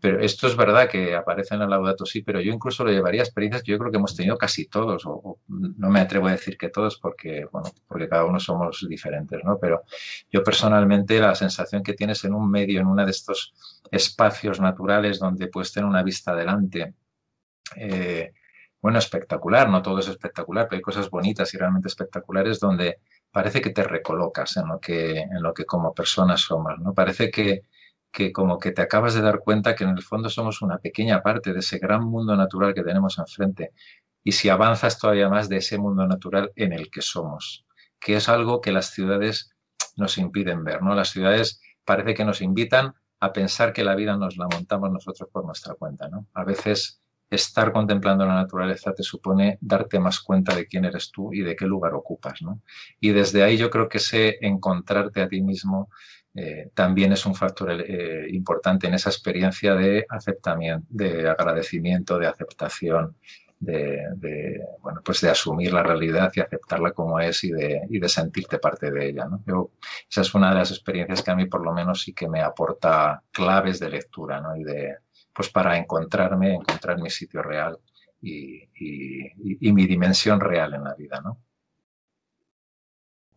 Pero esto es verdad que aparece en el Laudato sí, pero yo incluso lo llevaría experiencias que yo creo que hemos tenido casi todos, o, no me atrevo a decir que todos porque, bueno, porque cada uno somos diferentes, ¿no? Pero yo personalmente la sensación que tienes en un medio, en uno de estos espacios naturales donde puedes tener una vista adelante, eh, bueno, espectacular, no todo es espectacular, pero hay cosas bonitas y realmente espectaculares donde parece que te recolocas en lo que, en lo que como personas somos, ¿no? Parece que que como que te acabas de dar cuenta que en el fondo somos una pequeña parte de ese gran mundo natural que tenemos enfrente. Y si avanzas todavía más de ese mundo natural en el que somos, que es algo que las ciudades nos impiden ver, ¿no? Las ciudades parece que nos invitan a pensar que la vida nos la montamos nosotros por nuestra cuenta, ¿no? A veces estar contemplando la naturaleza te supone darte más cuenta de quién eres tú y de qué lugar ocupas, ¿no? Y desde ahí yo creo que ese encontrarte a ti mismo eh, también es un factor eh, importante en esa experiencia de aceptamiento, de agradecimiento, de aceptación, de, bueno, pues de asumir la realidad y aceptarla como es y de, y de sentirte parte de ella. esa es una de las experiencias que a mí por lo menos sí que me aporta claves de lectura ¿no? y de, pues para encontrarme, encontrar mi sitio real y, y, y mi dimensión real en la vida. ¿no?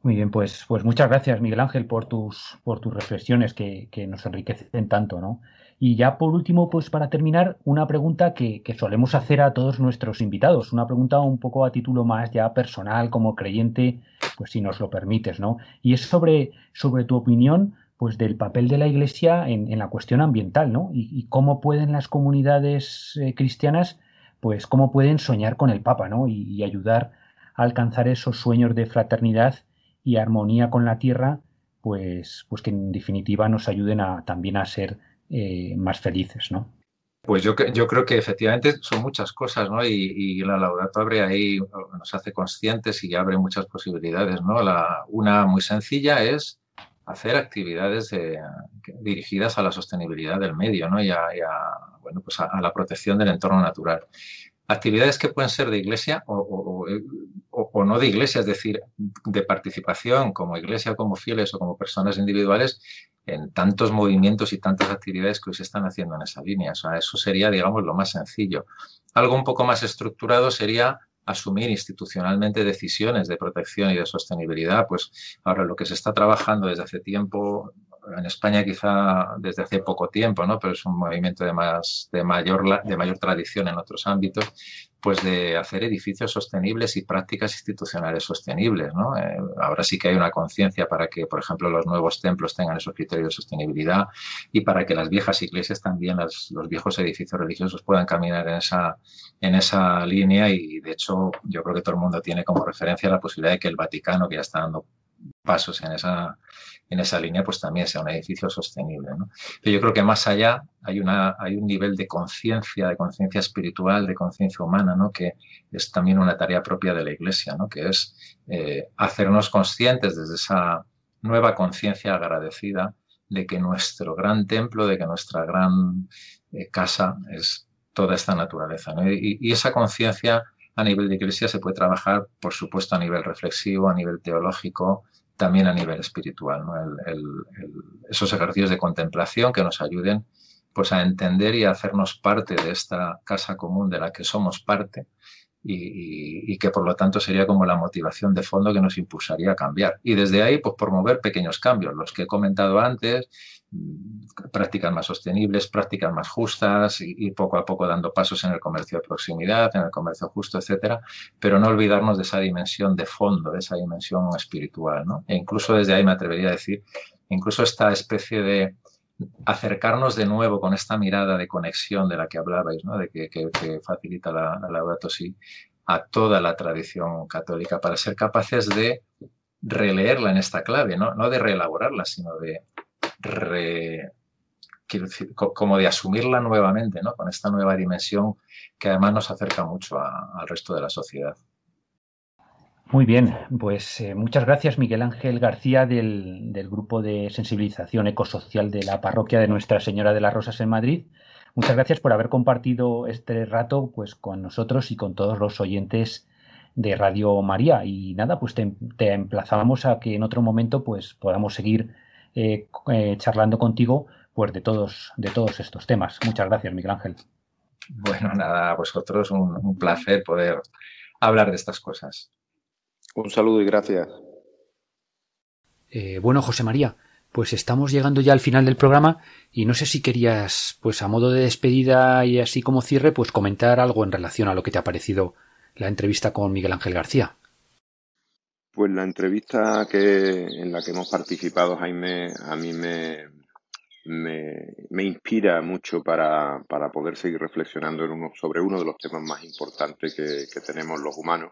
Muy bien, pues, pues muchas gracias, Miguel Ángel, por tus, por tus reflexiones que, nos enriquecen tanto, ¿no? Y ya por último, pues para terminar, una pregunta que, solemos hacer a todos nuestros invitados, una pregunta un poco a título más ya personal, como creyente, pues si nos lo permites, ¿no? Y es sobre, sobre tu opinión, pues del papel de la Iglesia en, la cuestión ambiental, ¿no? Y, cómo pueden las comunidades eh, cristianas, pues cómo pueden soñar con el Papa, ¿no? Y ayudar a alcanzar esos sueños de fraternidad y armonía con la tierra, pues, pues que en definitiva nos ayuden a, también a ser eh, más felices, ¿no? Pues yo, creo que efectivamente son muchas cosas, ¿no? Y, la Laudato abre ahí, nos hace conscientes y abre muchas posibilidades, ¿no? Una muy sencilla es hacer actividades dirigidas a la sostenibilidad del medio, ¿no? Y a, bueno, pues a, la protección del entorno natural actividades que pueden ser de iglesia o, no de iglesia, es decir, de participación como iglesia, como fieles o como personas individuales en tantos movimientos y tantas actividades que hoy se están haciendo en esa línea. O sea, eso sería, digamos, lo más sencillo. Algo un poco más estructurado sería asumir institucionalmente decisiones de protección y de sostenibilidad. Pues ahora lo que se está trabajando desde hace tiempo, en España quizá desde hace poco tiempo, ¿no? pero es un movimiento de, más, de, mayor, de mayor tradición en otros ámbitos, pues de hacer edificios sostenibles y prácticas institucionales sostenibles. ¿no? Eh, ahora sí que hay una conciencia para que, por ejemplo, los nuevos templos tengan esos criterios de sostenibilidad y para que las viejas iglesias también, los viejos edificios religiosos puedan caminar en esa, en esa línea y, de hecho, yo creo que todo el mundo tiene como referencia la posibilidad de que el Vaticano, que ya está dando pasos en esa, en esa línea, pues también sea un edificio sostenible. ¿no? Pero yo creo que más allá hay, una, hay un nivel de conciencia, de conciencia espiritual, de conciencia humana, ¿no? que es también una tarea propia de la Iglesia, ¿no? que es eh, hacernos conscientes desde esa nueva conciencia agradecida de que nuestro gran templo, de que nuestra gran eh, casa es toda esta naturaleza. ¿no? Y, y esa conciencia a nivel de iglesia se puede trabajar, por supuesto, a nivel reflexivo, a nivel teológico, también a nivel espiritual, ¿no? esos ejercicios de contemplación que nos ayuden pues a entender y a hacernos parte de esta casa común de la que somos parte y, que por lo tanto sería como la motivación de fondo que nos impulsaría a cambiar. Y desde ahí, pues promover pequeños cambios, los que he comentado antes, prácticas más sostenibles, prácticas más justas, y, poco a poco dando pasos en el comercio de proximidad, en el comercio justo, etcétera, pero no olvidarnos de esa dimensión de fondo, de esa dimensión espiritual, ¿no? E incluso desde ahí me atrevería a decir, incluso esta especie de acercarnos de nuevo con esta mirada de conexión de la que hablabais, ¿no? de que, facilita la, la Laudato Si, a toda la tradición católica para ser capaces de releerla en esta clave, no, no de reelaborarla, sino de como de asumirla nuevamente, ¿no? Con esta nueva dimensión que además nos acerca mucho al resto de la sociedad. Muy bien, pues eh, muchas gracias Miguel Ángel García del, del, grupo de sensibilización ecosocial de la parroquia de Nuestra Señora de las Rosas en Madrid. Muchas gracias por haber compartido este rato pues, con nosotros y con todos los oyentes de Radio María. Y nada, pues te, emplazamos a que en otro momento pues podamos seguir eh, eh, charlando contigo pues de todos, de todos estos temas. Muchas gracias, Miguel Ángel. Bueno, nada, a vosotros un, placer poder hablar de estas cosas. Un saludo y gracias. Eh, bueno, José María, pues estamos llegando ya al final del programa y no sé si querías, pues a modo de despedida y así como cierre, pues comentar algo en relación a lo que te ha parecido la entrevista con Miguel Ángel García. Pues la entrevista que, en la que hemos participado, Jaime, a mí me, me, inspira mucho para, para, poder seguir reflexionando sobre uno de los temas más importantes que, que, tenemos los humanos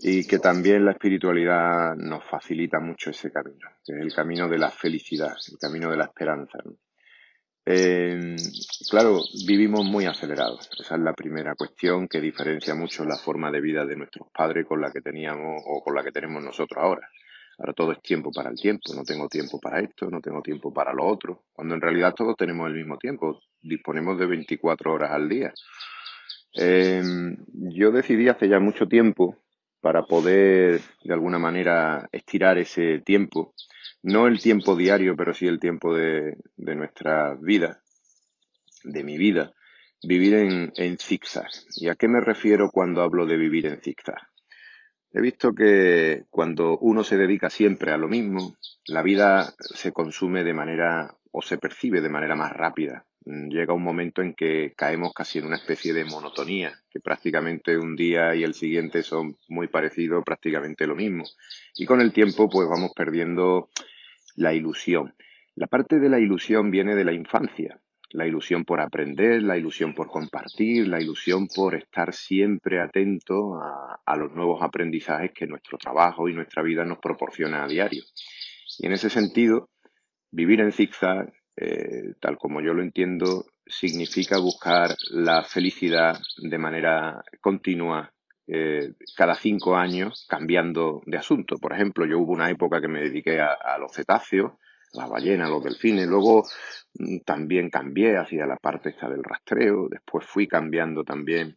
y que también la espiritualidad nos facilita mucho ese camino, que es el camino de la felicidad, el camino de la esperanza. Eh, claro, vivimos muy acelerados. Esa es la primera cuestión que diferencia mucho la forma de vida de nuestros padres con la que teníamos o con la que tenemos nosotros ahora. Ahora todo es tiempo para el tiempo. No tengo tiempo para esto, no tengo tiempo para lo otro. Cuando en realidad todos tenemos el mismo tiempo. Disponemos de 24 horas al día. Eh, yo decidí hace ya mucho tiempo para poder de alguna manera estirar ese tiempo no el tiempo diario, pero sí el tiempo de, de nuestra vida, de mi vida, vivir en, en zigzag. ¿Y a qué me refiero cuando hablo de vivir en zigzag? He visto que cuando uno se dedica siempre a lo mismo, la vida se consume de manera o se percibe de manera más rápida. Llega un momento en que caemos casi en una especie de monotonía, que prácticamente un día y el siguiente son muy parecidos, prácticamente lo mismo. Y con el tiempo pues vamos perdiendo la ilusión. La parte de la ilusión viene de la infancia. La ilusión por aprender, la ilusión por compartir, la ilusión por estar siempre atento a, los nuevos aprendizajes que nuestro trabajo y nuestra vida nos proporciona a diario. Y en ese sentido, vivir en zigzag, eh, tal como yo lo entiendo, significa buscar la felicidad de manera continua eh, cada cinco años cambiando de asunto. Por ejemplo, yo hubo una época que me dediqué a, los cetáceos, las ballenas, los delfines, luego mm, también cambié hacia la parte esta del rastreo, después fui cambiando también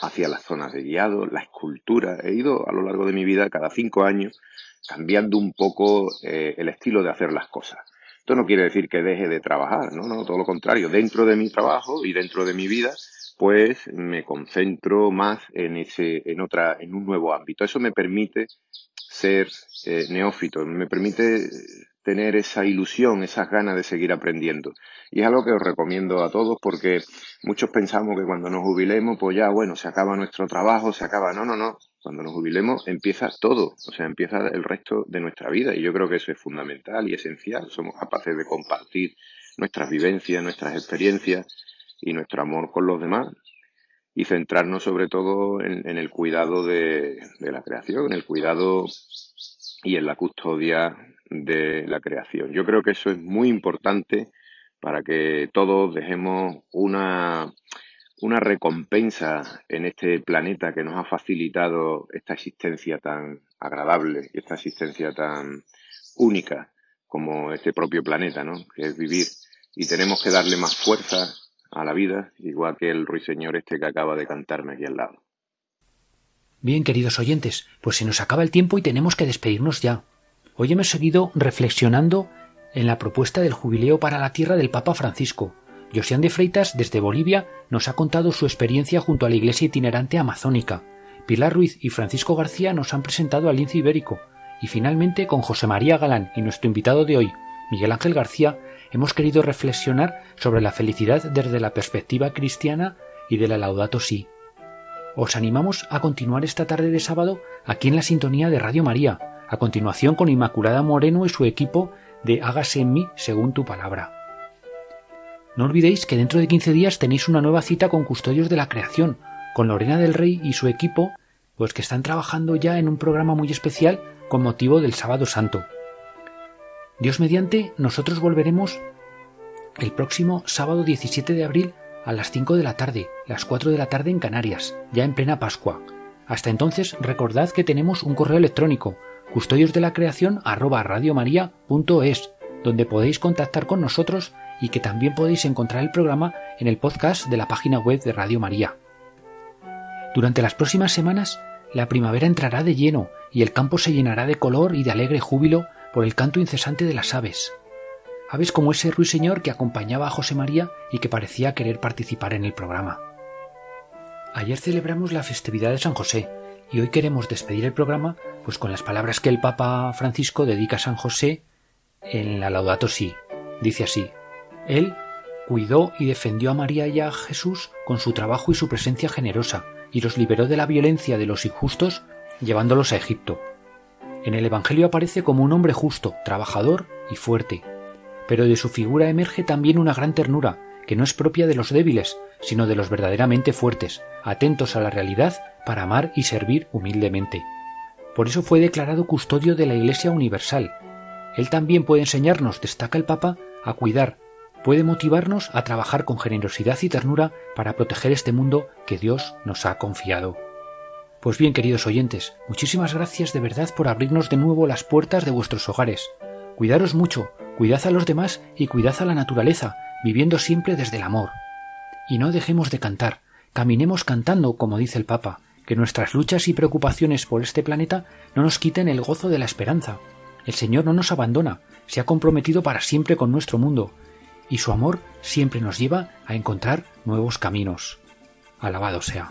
hacia las zonas de guiado, la escultura. He ido a lo largo de mi vida, cada cinco años, cambiando un poco eh, el estilo de hacer las cosas. Esto no quiere decir que deje de trabajar, no, no, todo lo contrario. Dentro de mi trabajo y dentro de mi vida pues me concentro más en ese, en otra, en un nuevo ámbito. Eso me permite ser eh, neófito, me permite tener esa ilusión, esas ganas de seguir aprendiendo. Y es algo que os recomiendo a todos porque muchos pensamos que cuando nos jubilemos, pues ya, bueno, se acaba nuestro trabajo, se acaba. No, no, no. Cuando nos jubilemos empieza todo, o sea, empieza el resto de nuestra vida. Y yo creo que eso es fundamental y esencial. Somos capaces de compartir nuestras vivencias, nuestras experiencias y nuestro amor con los demás y centrarnos sobre todo en, el cuidado de, la creación, en el cuidado y en la custodia de la creación. Yo creo que eso es muy importante para que todos dejemos una, una recompensa en este planeta que nos ha facilitado esta existencia tan agradable y esta existencia tan única como este propio planeta, ¿no? Que es vivir. Y tenemos que darle más fuerza a la vida, igual que el ruiseñor este que acaba de cantarme aquí al lado. Bien, queridos oyentes, pues se nos acaba el tiempo y tenemos que despedirnos ya. Hoy hemos seguido reflexionando en la propuesta del jubileo para la tierra del Papa Francisco. Josian de Freitas, desde Bolivia, nos ha contado su experiencia junto a la iglesia itinerante amazónica. Pilar Ruiz y Francisco García nos han presentado al lince ibérico. Y finalmente, con José María Galán y nuestro invitado de hoy, Miguel Ángel García, hemos querido reflexionar sobre la felicidad desde la perspectiva cristiana y de la Laudato Si. Os animamos a continuar esta tarde de sábado aquí en la sintonía de Radio María, a continuación con Inmaculada Moreno y su equipo de Hágase en mí según tu palabra. No olvidéis que dentro de 15 días tenéis una nueva cita con Custodios de la Creación, con Lorena del Rey y su equipo, pues que están trabajando ya en un programa muy especial con motivo del Sábado Santo. Dios mediante, nosotros volveremos el próximo sábado 17 de abril a las 5 de la tarde, las 4 de la tarde en Canarias, ya en plena Pascua. Hasta entonces recordad que tenemos un correo electrónico custodios de la creación arroba radiomaria.es, donde podéis contactar con nosotros y que también podéis encontrar el programa en el podcast de la página web de Radio María. Durante las próximas semanas, la primavera entrará de lleno y el campo se llenará de color y de alegre júbilo por el canto incesante de las aves. Aves como ese ruiseñor que acompañaba a José María y que parecía querer participar en el programa. Ayer celebramos la festividad de San José y hoy queremos despedir el programa pues con las palabras que el Papa Francisco dedica a San José en la Laudato Si. Dice así: Él cuidó y defendió a María y a Jesús con su trabajo y su presencia generosa y los liberó de la violencia de los injustos llevándolos a Egipto. En el Evangelio aparece como un hombre justo, trabajador y fuerte, pero de su figura emerge también una gran ternura, que no es propia de los débiles, sino de los verdaderamente fuertes, atentos a la realidad para amar y servir humildemente. Por eso fue declarado custodio de la Iglesia Universal. Él también puede enseñarnos, destaca el Papa, a cuidar, puede motivarnos a trabajar con generosidad y ternura para proteger este mundo que Dios nos ha confiado. Pues bien, queridos oyentes, muchísimas gracias de verdad por abrirnos de nuevo las puertas de vuestros hogares. Cuidaros mucho, cuidad a los demás y cuidad a la naturaleza, viviendo siempre desde el amor. Y no dejemos de cantar, caminemos cantando, como dice el Papa, que nuestras luchas y preocupaciones por este planeta no nos quiten el gozo de la esperanza. El Señor no nos abandona, se ha comprometido para siempre con nuestro mundo, y su amor siempre nos lleva a encontrar nuevos caminos. Alabado sea.